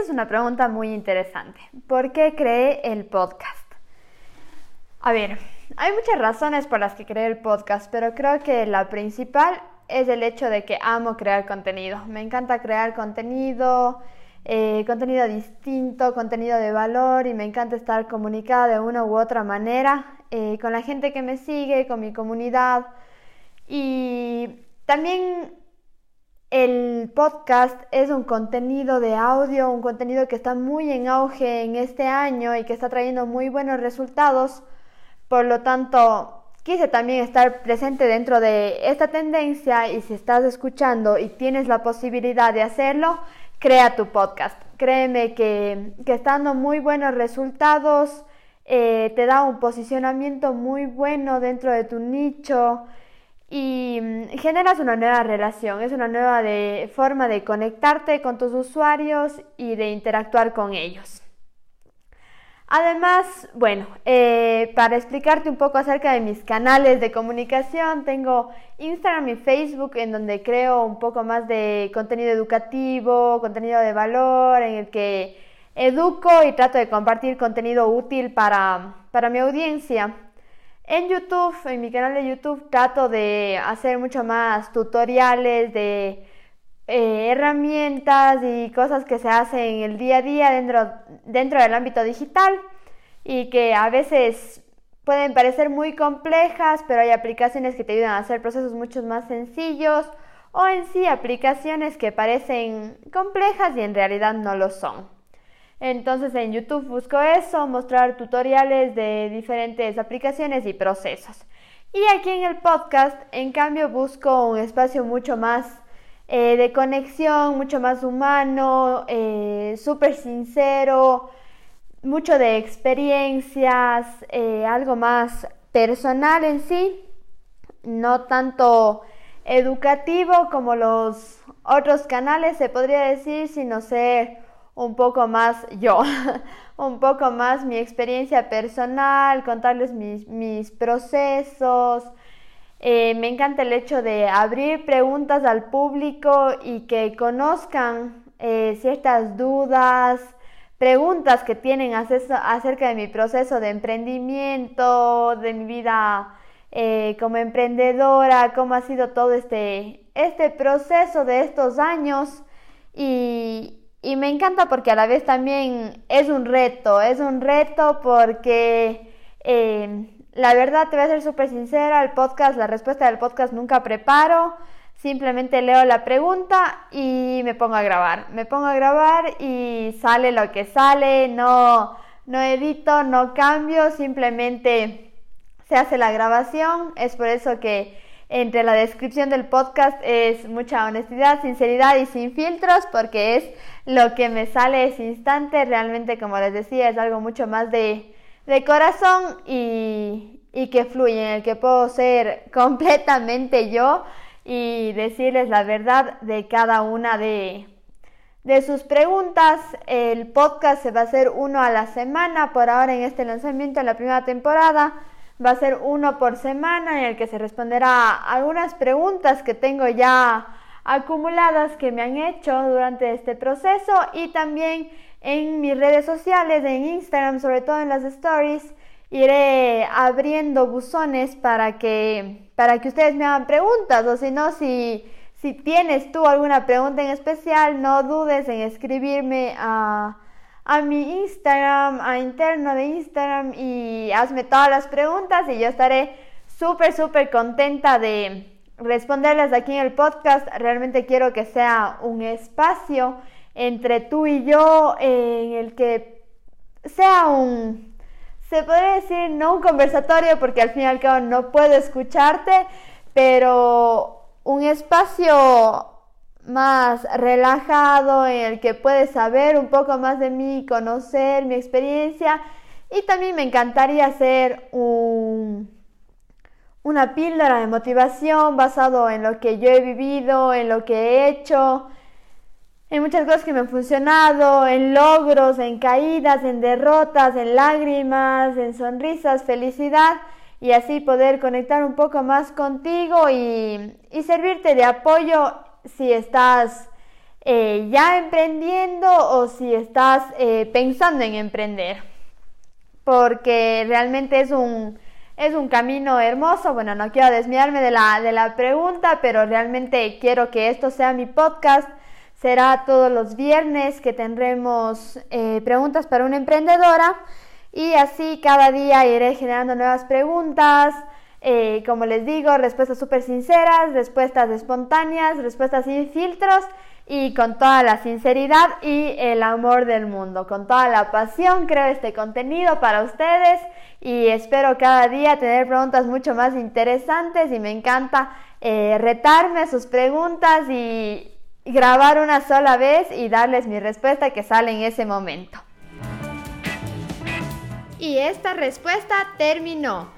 Es una pregunta muy interesante. ¿Por qué creé el podcast? A ver, hay muchas razones por las que creé el podcast, pero creo que la principal es el hecho de que amo crear contenido. Me encanta crear contenido, eh, contenido distinto, contenido de valor y me encanta estar comunicada de una u otra manera eh, con la gente que me sigue, con mi comunidad. Y también el podcast es un contenido de audio, un contenido que está muy en auge en este año y que está trayendo muy buenos resultados. Por lo tanto, quise también estar presente dentro de esta tendencia y si estás escuchando y tienes la posibilidad de hacerlo, crea tu podcast. Créeme que, que está dando muy buenos resultados, eh, te da un posicionamiento muy bueno dentro de tu nicho y mm, generas una nueva relación, es una nueva forma de conectarte con tus usuarios y de interactuar con ellos. Además, bueno, eh, para explicarte un poco acerca de mis canales de comunicación, tengo Instagram y Facebook en donde creo un poco más de contenido educativo, contenido de valor, en el que educo y trato de compartir contenido útil para, para mi audiencia. En YouTube, en mi canal de YouTube, trato de hacer mucho más tutoriales de eh, herramientas y cosas que se hacen en el día a día dentro, dentro del ámbito digital y que a veces pueden parecer muy complejas, pero hay aplicaciones que te ayudan a hacer procesos mucho más sencillos o en sí aplicaciones que parecen complejas y en realidad no lo son. Entonces en YouTube busco eso, mostrar tutoriales de diferentes aplicaciones y procesos. Y aquí en el podcast, en cambio, busco un espacio mucho más eh, de conexión, mucho más humano, eh, súper sincero, mucho de experiencias, eh, algo más personal en sí, no tanto educativo como los otros canales, se podría decir, sino ser un poco más yo, un poco más mi experiencia personal, contarles mis, procesos. Eh, me encanta el hecho de abrir preguntas al público y que conozcan eh, ciertas dudas, preguntas que tienen acerca de mi proceso de emprendimiento, de mi vida eh, como emprendedora, cómo ha sido todo este, este proceso de estos años y, y me encanta porque a la vez también es un reto, es un reto porque eh, la verdad te voy a ser súper sincera, el podcast, la respuesta del podcast nunca preparo, simplemente leo la pregunta y me pongo a grabar, me pongo a grabar y sale lo que sale, no, no edito, no cambio, simplemente se hace la grabación, es por eso que entre la descripción del podcast es mucha honestidad, sinceridad y sin filtros porque es lo que me sale ese instante. Realmente, como les decía, es algo mucho más de, corazón y, que fluye, en el que puedo ser completamente yo y decirles la verdad de cada una de, de sus preguntas. El podcast se va a hacer uno a la semana por ahora en este lanzamiento de la primera temporada. Va a ser uno por semana en el que se responderá algunas preguntas que tengo ya acumuladas que me han hecho durante este proceso y también en mis redes sociales, en Instagram, sobre todo en las stories, iré abriendo buzones para que, para que ustedes me hagan preguntas o si no, si, si tienes tú alguna pregunta en especial, no dudes en escribirme a a mi Instagram, a interno de Instagram y hazme todas las preguntas y yo estaré súper, súper contenta de responderlas aquí en el podcast. Realmente quiero que sea un espacio entre tú y yo en el que sea un, se podría decir, no un conversatorio porque al fin y al cabo no puedo escucharte, pero un espacio más relajado, en el que puedes saber un poco más de mí, conocer mi experiencia. Y también me encantaría hacer un, una píldora de motivación basado en lo que yo he vivido, en lo que he hecho, en muchas cosas que me han funcionado, en logros, en caídas, en derrotas, en lágrimas, en sonrisas, felicidad. Y así poder conectar un poco más contigo y, servirte de apoyo si estás eh, ya emprendiendo o si estás eh, pensando en emprender. Porque realmente es un, es un camino hermoso. Bueno, no quiero desviarme de la, de la pregunta, pero realmente quiero que esto sea mi podcast. Será todos los viernes que tendremos eh, preguntas para una emprendedora y así cada día iré generando nuevas preguntas. Eh, como les digo, respuestas súper sinceras, respuestas espontáneas, respuestas sin filtros y con toda la sinceridad y el amor del mundo. Con toda la pasión creo este contenido para ustedes y espero cada día tener preguntas mucho más interesantes y me encanta eh, retarme sus preguntas y grabar una sola vez y darles mi respuesta que sale en ese momento. Y esta respuesta terminó.